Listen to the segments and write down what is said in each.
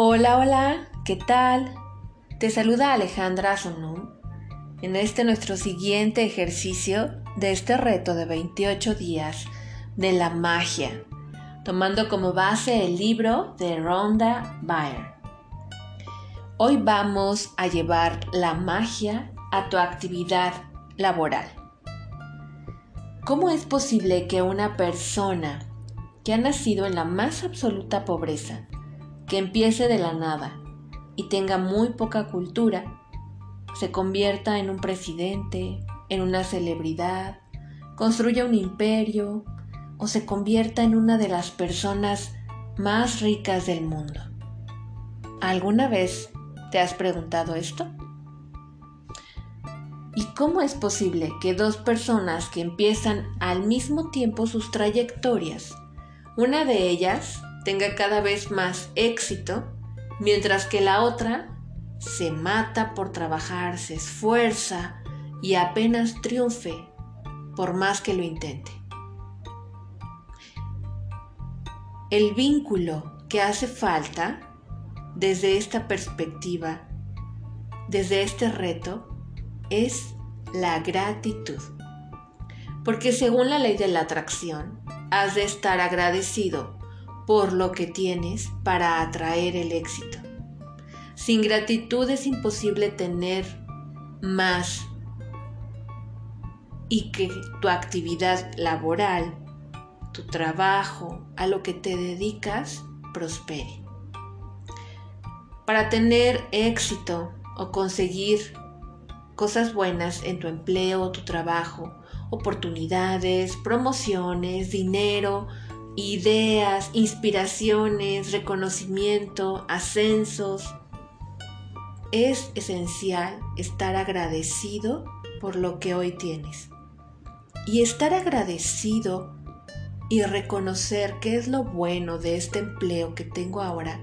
Hola, hola, ¿qué tal? Te saluda Alejandra Sonum en este nuestro siguiente ejercicio de este reto de 28 días de la magia, tomando como base el libro de Rhonda Byrne. Hoy vamos a llevar la magia a tu actividad laboral. ¿Cómo es posible que una persona que ha nacido en la más absoluta pobreza que empiece de la nada y tenga muy poca cultura, se convierta en un presidente, en una celebridad, construya un imperio o se convierta en una de las personas más ricas del mundo. ¿Alguna vez te has preguntado esto? ¿Y cómo es posible que dos personas que empiezan al mismo tiempo sus trayectorias, una de ellas tenga cada vez más éxito, mientras que la otra se mata por trabajar, se esfuerza y apenas triunfe por más que lo intente. El vínculo que hace falta desde esta perspectiva, desde este reto, es la gratitud. Porque según la ley de la atracción, has de estar agradecido por lo que tienes para atraer el éxito. Sin gratitud es imposible tener más y que tu actividad laboral, tu trabajo, a lo que te dedicas, prospere. Para tener éxito o conseguir cosas buenas en tu empleo tu trabajo, oportunidades, promociones, dinero, ideas, inspiraciones, reconocimiento, ascensos. Es esencial estar agradecido por lo que hoy tienes. Y estar agradecido y reconocer qué es lo bueno de este empleo que tengo ahora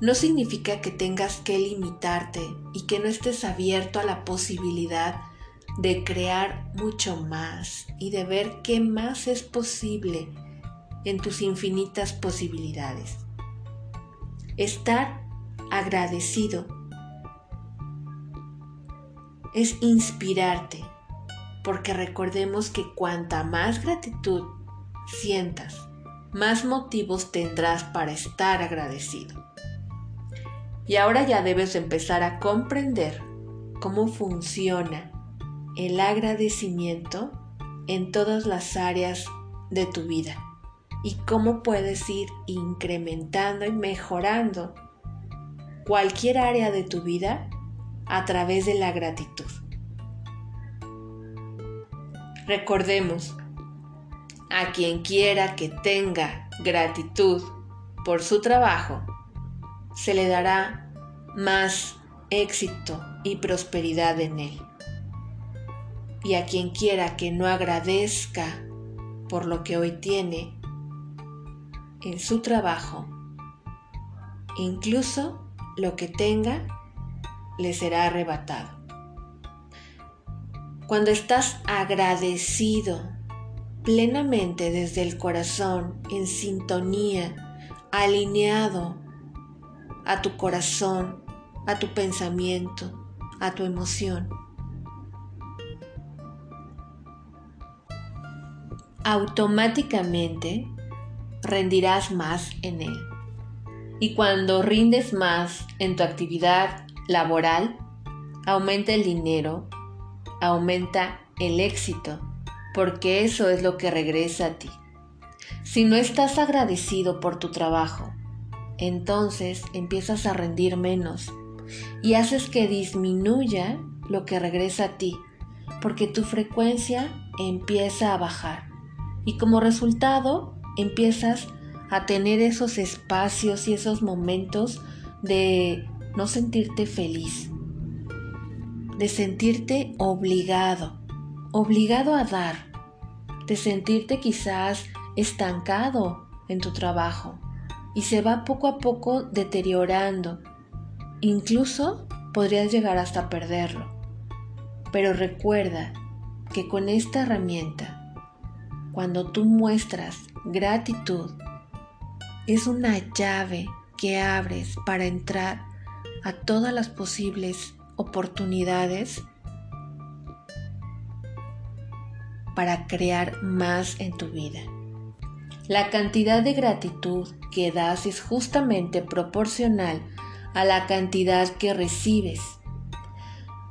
no significa que tengas que limitarte y que no estés abierto a la posibilidad de crear mucho más y de ver qué más es posible en tus infinitas posibilidades. Estar agradecido es inspirarte, porque recordemos que cuanta más gratitud sientas, más motivos tendrás para estar agradecido. Y ahora ya debes empezar a comprender cómo funciona el agradecimiento en todas las áreas de tu vida y cómo puedes ir incrementando y mejorando cualquier área de tu vida a través de la gratitud. Recordemos, a quien quiera que tenga gratitud por su trabajo, se le dará más éxito y prosperidad en él. Y a quien quiera que no agradezca por lo que hoy tiene, en su trabajo. Incluso lo que tenga le será arrebatado. Cuando estás agradecido plenamente desde el corazón, en sintonía, alineado a tu corazón, a tu pensamiento, a tu emoción, automáticamente rendirás más en él. Y cuando rindes más en tu actividad laboral, aumenta el dinero, aumenta el éxito, porque eso es lo que regresa a ti. Si no estás agradecido por tu trabajo, entonces empiezas a rendir menos y haces que disminuya lo que regresa a ti, porque tu frecuencia empieza a bajar. Y como resultado, empiezas a tener esos espacios y esos momentos de no sentirte feliz, de sentirte obligado, obligado a dar, de sentirte quizás estancado en tu trabajo y se va poco a poco deteriorando. Incluso podrías llegar hasta perderlo. Pero recuerda que con esta herramienta cuando tú muestras gratitud, es una llave que abres para entrar a todas las posibles oportunidades para crear más en tu vida. La cantidad de gratitud que das es justamente proporcional a la cantidad que recibes.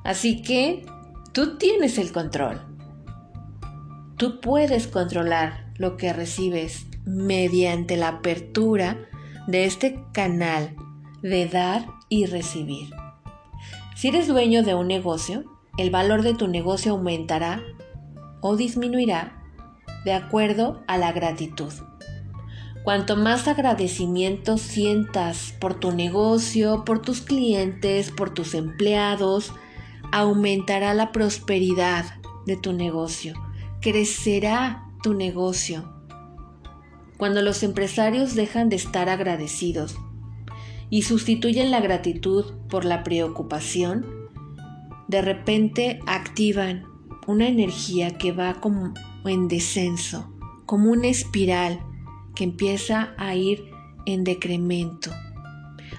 Así que tú tienes el control. Tú puedes controlar lo que recibes mediante la apertura de este canal de dar y recibir. Si eres dueño de un negocio, el valor de tu negocio aumentará o disminuirá de acuerdo a la gratitud. Cuanto más agradecimiento sientas por tu negocio, por tus clientes, por tus empleados, aumentará la prosperidad de tu negocio, crecerá tu negocio. Cuando los empresarios dejan de estar agradecidos y sustituyen la gratitud por la preocupación, de repente activan una energía que va como en descenso, como una espiral que empieza a ir en decremento.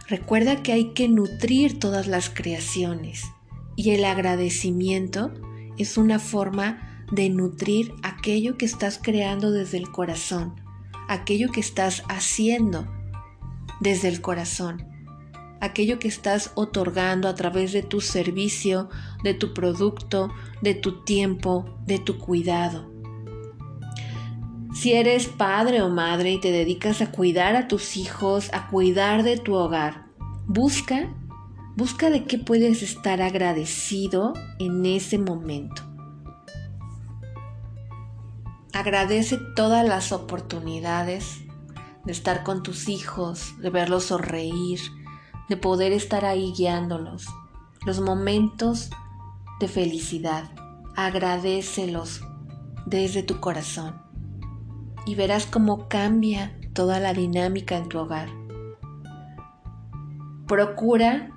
Recuerda que hay que nutrir todas las creaciones y el agradecimiento es una forma de nutrir aquello que estás creando desde el corazón, aquello que estás haciendo desde el corazón, aquello que estás otorgando a través de tu servicio, de tu producto, de tu tiempo, de tu cuidado. Si eres padre o madre y te dedicas a cuidar a tus hijos, a cuidar de tu hogar, busca, busca de qué puedes estar agradecido en ese momento. Agradece todas las oportunidades de estar con tus hijos, de verlos sonreír, de poder estar ahí guiándolos. Los momentos de felicidad, agradecelos desde tu corazón y verás cómo cambia toda la dinámica en tu hogar. Procura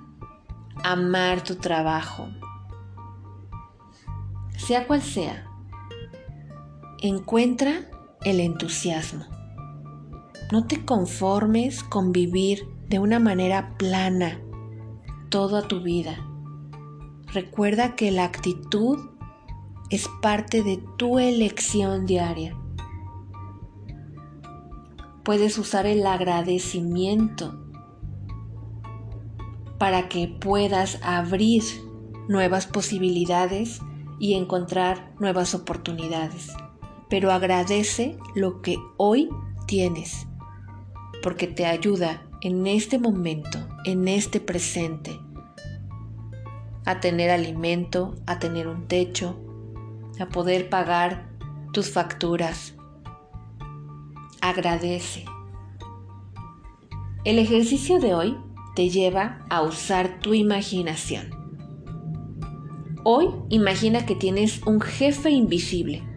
amar tu trabajo, sea cual sea. Encuentra el entusiasmo. No te conformes con vivir de una manera plana toda tu vida. Recuerda que la actitud es parte de tu elección diaria puedes usar el agradecimiento para que puedas abrir nuevas posibilidades y encontrar nuevas oportunidades. Pero agradece lo que hoy tienes, porque te ayuda en este momento, en este presente, a tener alimento, a tener un techo, a poder pagar tus facturas, agradece. El ejercicio de hoy te lleva a usar tu imaginación. Hoy imagina que tienes un jefe invisible,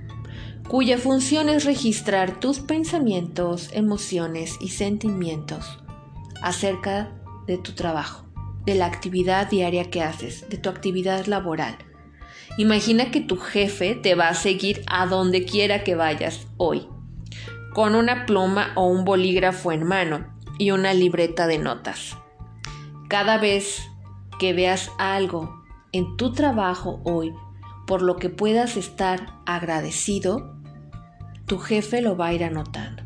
cuya función es registrar tus pensamientos, emociones y sentimientos acerca de tu trabajo, de la actividad diaria que haces, de tu actividad laboral. Imagina que tu jefe te va a seguir a donde quiera que vayas hoy con una pluma o un bolígrafo en mano y una libreta de notas. Cada vez que veas algo en tu trabajo hoy por lo que puedas estar agradecido, tu jefe lo va a ir anotando.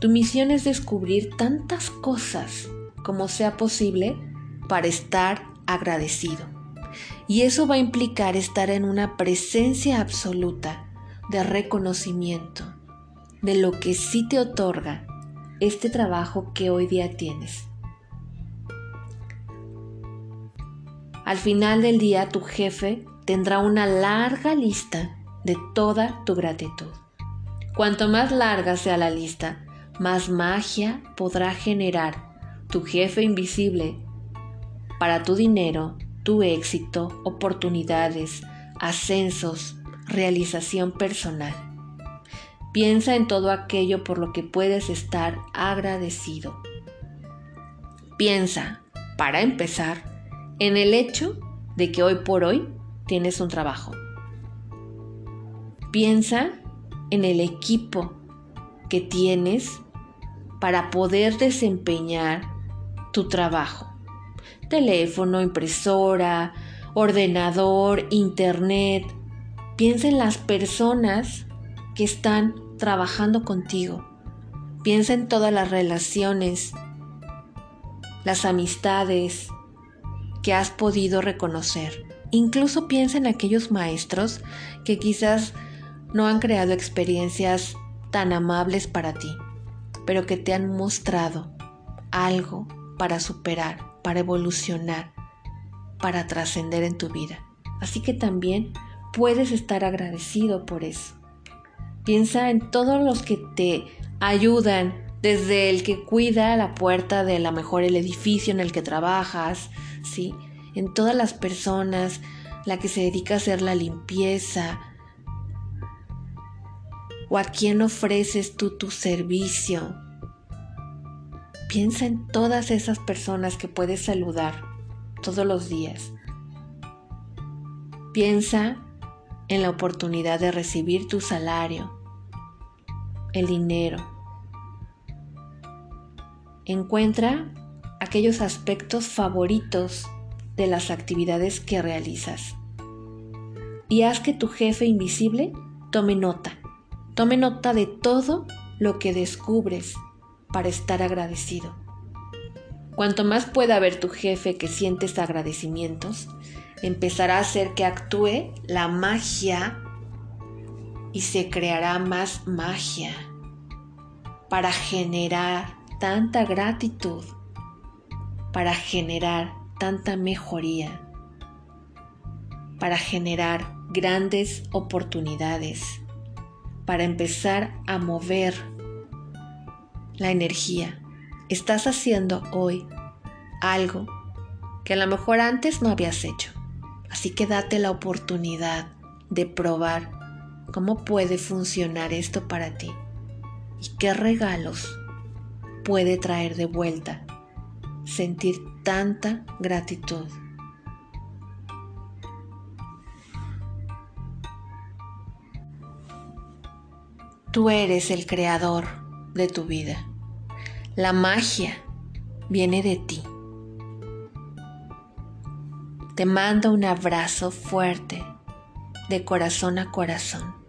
Tu misión es descubrir tantas cosas como sea posible para estar agradecido. Y eso va a implicar estar en una presencia absoluta de reconocimiento, de lo que sí te otorga este trabajo que hoy día tienes. Al final del día tu jefe tendrá una larga lista de toda tu gratitud. Cuanto más larga sea la lista, más magia podrá generar tu jefe invisible para tu dinero, tu éxito, oportunidades, ascensos, realización personal. Piensa en todo aquello por lo que puedes estar agradecido. Piensa, para empezar, en el hecho de que hoy por hoy tienes un trabajo. Piensa en el equipo que tienes para poder desempeñar tu trabajo. Teléfono, impresora, ordenador, internet. Piensa en las personas que están trabajando contigo. Piensa en todas las relaciones, las amistades que has podido reconocer. Incluso piensa en aquellos maestros que quizás no han creado experiencias tan amables para ti, pero que te han mostrado algo para superar, para evolucionar, para trascender en tu vida. Así que también puedes estar agradecido por eso. Piensa en todos los que te ayudan, desde el que cuida la puerta de la mejor el edificio en el que trabajas, ¿sí? En todas las personas, la que se dedica a hacer la limpieza, o a quién ofreces tú tu servicio. Piensa en todas esas personas que puedes saludar todos los días. Piensa en la oportunidad de recibir tu salario, el dinero. Encuentra aquellos aspectos favoritos de las actividades que realizas y haz que tu jefe invisible tome nota. Tome nota de todo lo que descubres para estar agradecido. Cuanto más pueda ver tu jefe que sientes agradecimientos, empezará a hacer que actúe la magia y se creará más magia para generar tanta gratitud, para generar tanta mejoría, para generar grandes oportunidades para empezar a mover la energía. Estás haciendo hoy algo que a lo mejor antes no habías hecho. Así que date la oportunidad de probar cómo puede funcionar esto para ti y qué regalos puede traer de vuelta sentir tanta gratitud. Tú eres el creador de tu vida. La magia viene de ti. Te mando un abrazo fuerte de corazón a corazón.